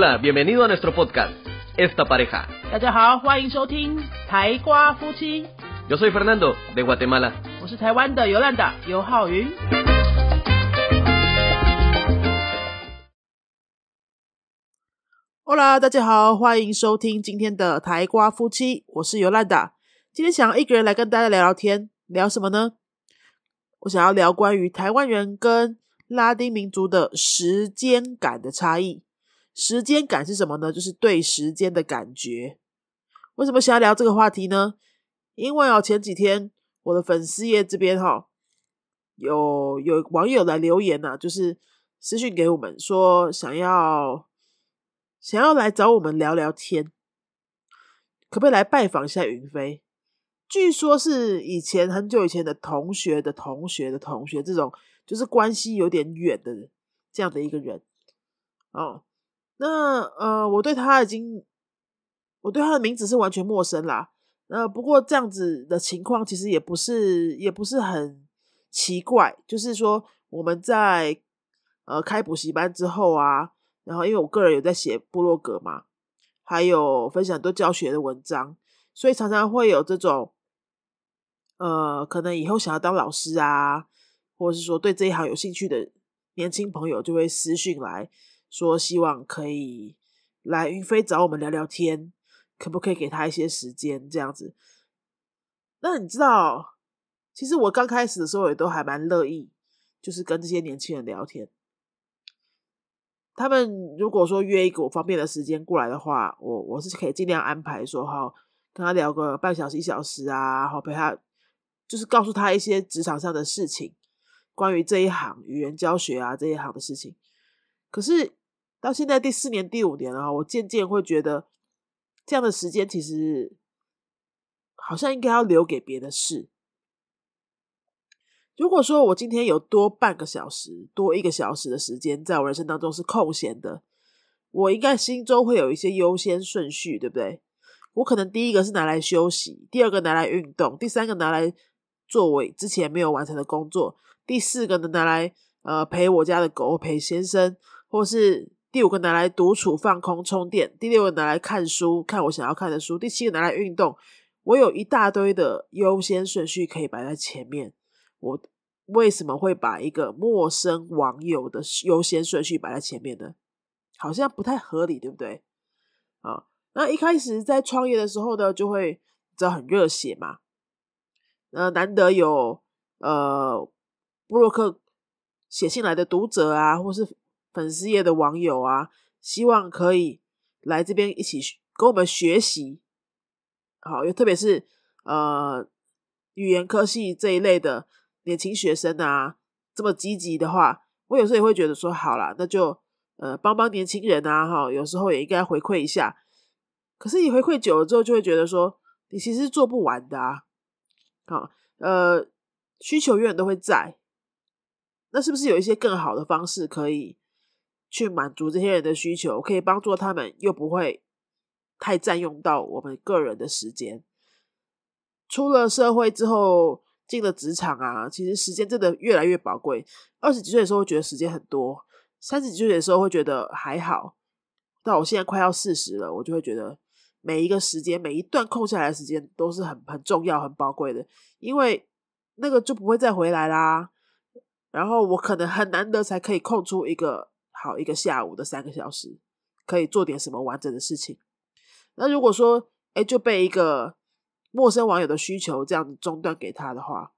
Hola, bienvenido a nuestro podcast, Esta Pareja. 大家好，欢迎收听台瓜夫妻，Yo soy Fernando, de Guatemala. 我是台湾的尤兰达尤浩云。Hola，大家好，欢迎收听今天的台瓜夫妻，我是尤兰达。今天想要一个人来跟大家聊聊天，聊什么呢？我想要聊关于台湾人跟拉丁民族的时间感的差异。时间感是什么呢？就是对时间的感觉。为什么想要聊这个话题呢？因为哦，前几天我的粉丝页这边哈、有有网友来留言呐、就是私讯给我们说想要想要来找我们聊聊天，可不可以来拜访一下云飞？据说是以前很久以前的同学的同学的同学，这种就是关系有点远的这样的一个人哦。那呃，我对他已经，我对他的名字是完全陌生啦。呃，不过这样子的情况其实也不是，也不是很奇怪。就是说，我们在呃开补习班之后啊，然后因为我个人有在写部落格嘛，还有分享很多教学的文章，所以常常会有这种呃，可能以后想要当老师啊，或者是说对这一行有兴趣的年轻朋友，就会私讯来。说希望可以来云飞找我们聊聊天，可不可以给他一些时间这样子？那你知道，其实我刚开始的时候也都还蛮乐意，就是跟这些年轻人聊天。他们如果说约一个我方便的时间过来的话，我我是可以尽量安排说好跟他聊个半小时一小时啊，好陪他，就是告诉他一些职场上的事情，关于这一行语言教学啊这一行的事情。可是到现在第四年、第五年了，我渐渐会觉得，这样的时间其实好像应该要留给别的事。如果说我今天有多半个小时、多一个小时的时间，在我人生当中是空闲的，我应该心中会有一些优先顺序，对不对？我可能第一个是拿来休息，第二个拿来运动，第三个拿来作为之前没有完成的工作，第四个呢拿来呃陪我家的狗，陪先生。或是第五个拿来独处放空充电，第六个拿来看书，看我想要看的书，第七个拿来运动。我有一大堆的优先顺序可以摆在前面。我为什么会把一个陌生网友的优先顺序摆在前面呢？好像不太合理，对不对？啊，那一开始在创业的时候呢，就会知道很热血嘛。呃，难得有呃布洛克写信来的读者啊，或是粉丝页的网友啊，希望可以来这边一起跟我们学习。好，又特别是呃语言科系这一类的年轻学生啊，这么积极的话，我有时候也会觉得说，好啦，那就呃帮帮年轻人啊，哈，有时候也应该回馈一下。可是你回馈久了之后，就会觉得说，你其实做不完的啊。好，呃，需求永远都会在，那是不是有一些更好的方式可以？去满足这些人的需求，可以帮助他们，又不会太占用到我们个人的时间。出了社会之后，进了职场啊，其实时间真的越来越宝贵。二十几岁的时候会觉得时间很多，三十几岁的时候会觉得还好。到我现在快要四十了，我就会觉得每一个时间，每一段空下来的时间都是很很重要、很宝贵的，因为那个就不会再回来啦。然后我可能很难得才可以空出一个。好一个下午的三个小时，可以做点什么完整的事情。那如果说，哎，就被一个陌生网友的需求这样子中断给他的话，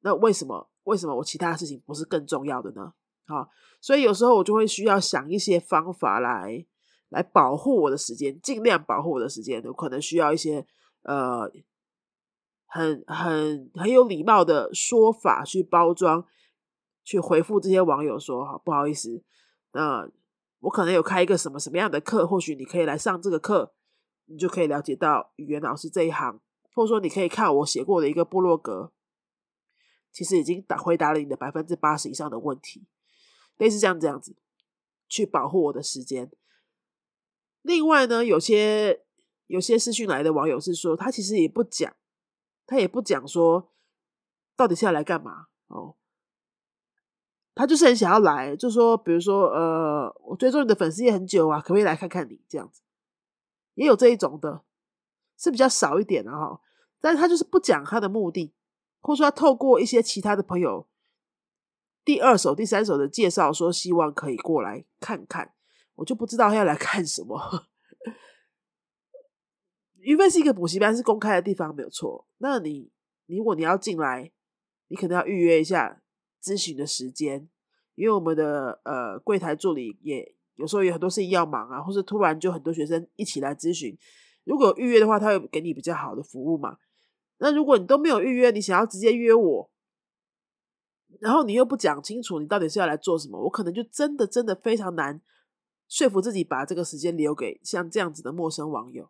那为什么？为什么我其他的事情不是更重要的呢？啊，所以有时候我就会需要想一些方法来来保护我的时间，尽量保护我的时间。有可能需要一些呃很很很有礼貌的说法去包装，去回复这些网友说，好不好意思。那我可能有开一个什么什么样的课，或许你可以来上这个课，你就可以了解到语言老师这一行，或者说你可以看我写过的一个部落格，其实已经答回答了你的百分之八十以上的问题，类似这样这样子去保护我的时间。另外呢，有些有些私讯来的网友是说，他其实也不讲，他也不讲说到底是要来干嘛哦。他就是很想要来，就说比如说呃，我追踪你的粉丝也很久啊，可不可以来看看你这样子？也有这一种的，是比较少一点的哈。但是他就是不讲他的目的，或者说他透过一些其他的朋友第二手、第三手的介绍，说希望可以过来看看，我就不知道他要来看什么。因为是一个补习班，是公开的地方，没有错。那你如果你要进来，你可能要预约一下咨询的时间，因为我们的呃柜台助理也有时候有很多事情要忙啊，或是突然就很多学生一起来咨询，如果预约的话，他会给你比较好的服务嘛。那如果你都没有预约，你想要直接约我，然后你又不讲清楚你到底是要来做什么，我可能就真的真的非常难说服自己把这个时间留给像这样子的陌生网友，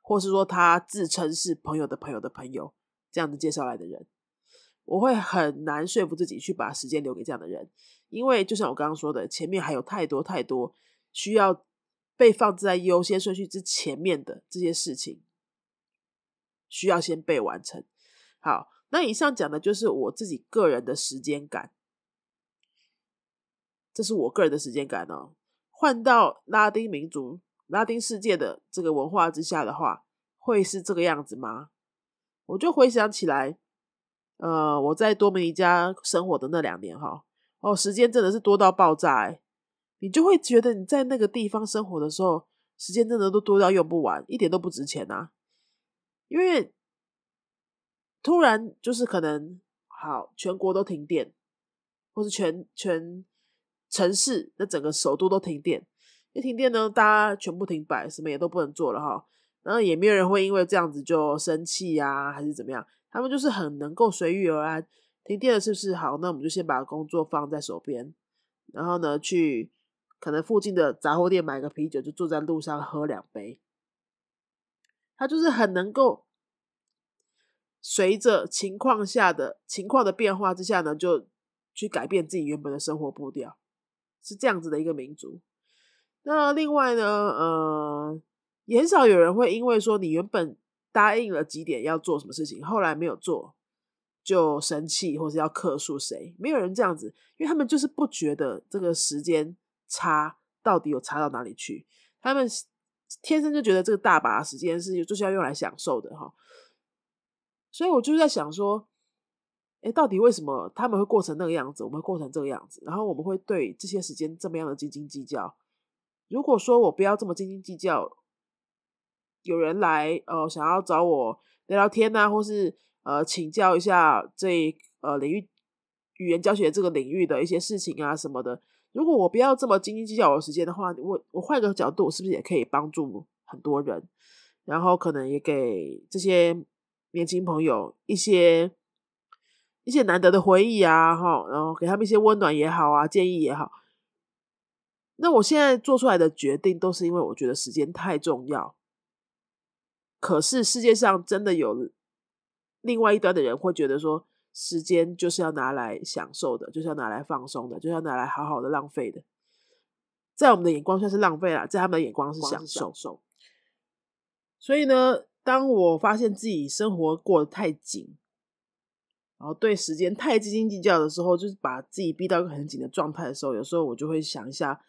或是说他自称是朋友的朋友的朋友这样子介绍来的人，我会很难说服自己去把时间留给这样的人，因为就像我刚刚说的，前面还有太多太多需要被放置在优先顺序之前面的这些事情。需要先被完成。好，那以上讲的就是我自己个人的时间感，这是我个人的时间感哦。换到拉丁民族、拉丁世界的这个文化之下的话，会是这个样子吗？我就回想起来，呃，我在多米尼加生活的那两年，哈，哦，时间真的是多到爆炸，哎，你就会觉得你在那个地方生活的时候，时间真的都多到用不完，一点都不值钱啊。因为突然就是可能好，全国都停电，或是全全城市那整个首都都停电。一停电呢，大家全部停摆，什么也都不能做了哈。然后也没有人会因为这样子就生气呀，还是怎么样？他们就是很能够随遇而安。停电了是不是好？那我们就先把工作放在手边，然后呢，去可能附近的杂货店买个啤酒，就坐在路上喝两杯。他就是很能够随着情况下的情况的变化之下呢，就去改变自己原本的生活步调，是这样子的一个民族。那另外呢，呃，也很少有人会因为说你原本答应了几点要做什么事情，后来没有做就生气，或是要克诉谁？没有人这样子，因为他们就是不觉得这个时间差到底有差到哪里去，他们。天生就觉得这个大把时间是就是要用来享受的哈，所以我就在想说，哎，到底为什么他们会过成那个样子，我们会过成这个样子，然后我们会对这些时间这么样的斤斤计较？如果说我不要这么斤斤计较，有人来呃想要找我聊聊天呐，或是呃请教一下这呃领域语言教学这个领域的一些事情啊什么的。如果我不要这么斤斤计较我的时间的话，我我换个角度，是不是也可以帮助很多人？然后可能也给这些年轻朋友一些一些难得的回忆啊，哈，然后给他们一些温暖也好啊，建议也好。那我现在做出来的决定，都是因为我觉得时间太重要。可是世界上真的有另外一端的人会觉得说。时间就是要拿来享受的，就是要拿来放松的，就是要拿来好好的浪费的。在我们的眼光算是浪费了，在他们的眼光是享受。所以呢，当我发现自己生活过得太紧，然后对时间太斤斤计较的时候，就是把自己逼到一个很紧的状态的时候，有时候我就会想一下，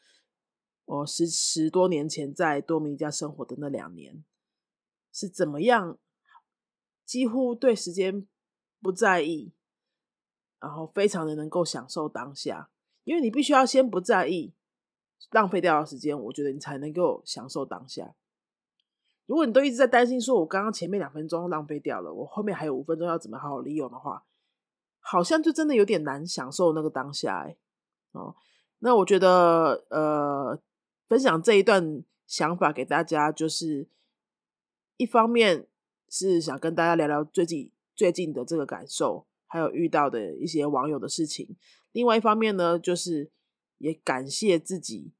我十十多年前在多米加生活的那两年是怎么样，几乎对时间。不在意，然后非常的能够享受当下，因为你必须要先不在意浪费掉的时间，我觉得你才能够享受当下。如果你都一直在担心说，我刚刚前面两分钟浪费掉了，我后面还有五分钟要怎么好好利用的话，好像就真的有点难享受那个当下。哎，哦，那我觉得，呃，分享这一段想法给大家，就是一方面是想跟大家聊聊最近。最近的这个感受，还有遇到的一些网友的事情。另外一方面呢，就是也感谢自己，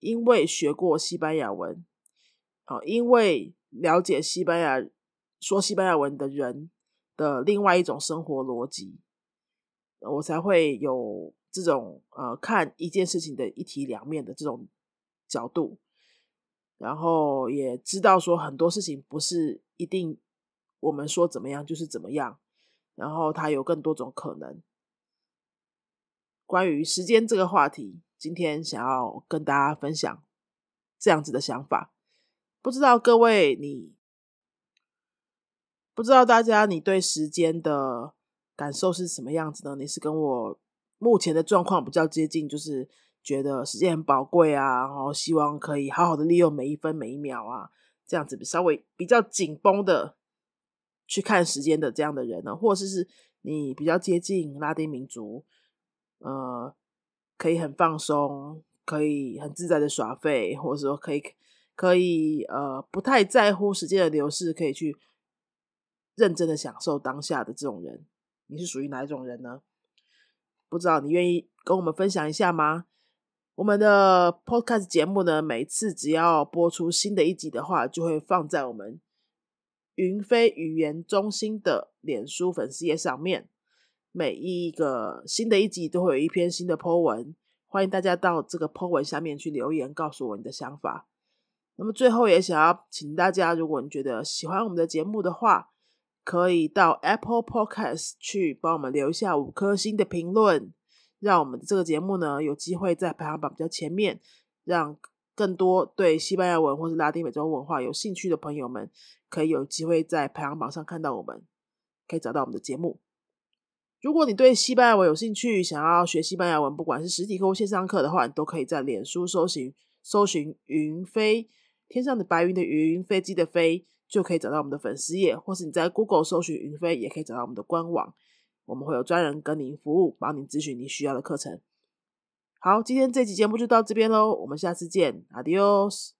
因为学过西班牙文，啊，因为了解西班牙说西班牙文的人的另外一种生活逻辑，我才会有这种呃看一件事情的一体两面的这种角度，然后也知道说很多事情不是一定。我们说怎么样就是怎么样，然后它有更多种可能。关于时间这个话题，今天想要跟大家分享这样子的想法。不知道各位你，不知道大家你对时间的感受是什么样子呢？你是跟我目前的状况比较接近，就是觉得时间很宝贵啊，然后希望可以好好的利用每一分每一秒啊，这样子稍微比较紧绷的去看时间的这样的人呢，或者是是你比较接近拉丁民族，呃，可以很放松，可以很自在的耍废，或者说可以。可以呃不太在乎时间的流逝，可以去认真的享受当下的这种人，你是属于哪一种人呢？不知道你愿意跟我们分享一下吗？我们的 podcast 节目呢，每次只要播出新的一集的话，就会放在我们云飞语言中心的脸书粉丝页上面。每一个新的一集都会有一篇新的 po 文，欢迎大家到这个 po 文下面去留言，告诉我你的想法。那么最后也想要请大家，如果你觉得喜欢我们的节目的话，可以到 Apple Podcast 去帮我们留下五颗星的评论，让我们这个节目呢有机会在排行榜比较前面，让更多对西班牙文或是拉丁美洲文化有兴趣的朋友们，可以有机会在排行榜上看到我们，可以找到我们的节目。如果你对西班牙文有兴趣，想要学西班牙文，不管是实体课或线上课的话，你都可以在脸书搜寻搜寻云飞。天上的白云的云，飞机的飞，就可以找到我们的粉丝页，或是你在 Google 搜寻云飞，也可以找到我们的官网。我们会有专人跟您服务，帮您咨询你需要的课程。好，今天这期节目就到这边喽，我们下次见，Adios。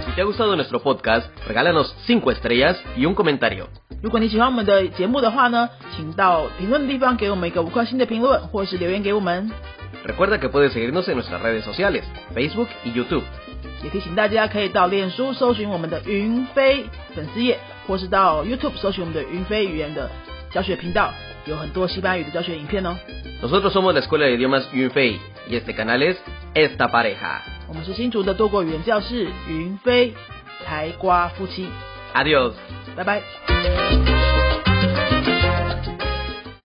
Si te ha gustado nuestro podcast, regálanos 5 estrellas y un comentario. 如果你喜欢我们的节目的话呢，请到评论的地方给我们一个五颗星的评论，或是留言给我们。Recuerda que puedes seguirnos en nuestras redes sociales, Facebook y YouTube. 也提醒大家可以到脸书搜寻我们的云飞粉丝页，或是到 YouTube 搜寻我们的云飞语言的教学频道，有很多西班牙语的教学影片哦。Nosotros somos la Escuela de Idiomas Yunfei y este canal es Esta Pareja. 我们是新竹的多国语言教室云飞台瓜夫妻。Adiós，拜拜。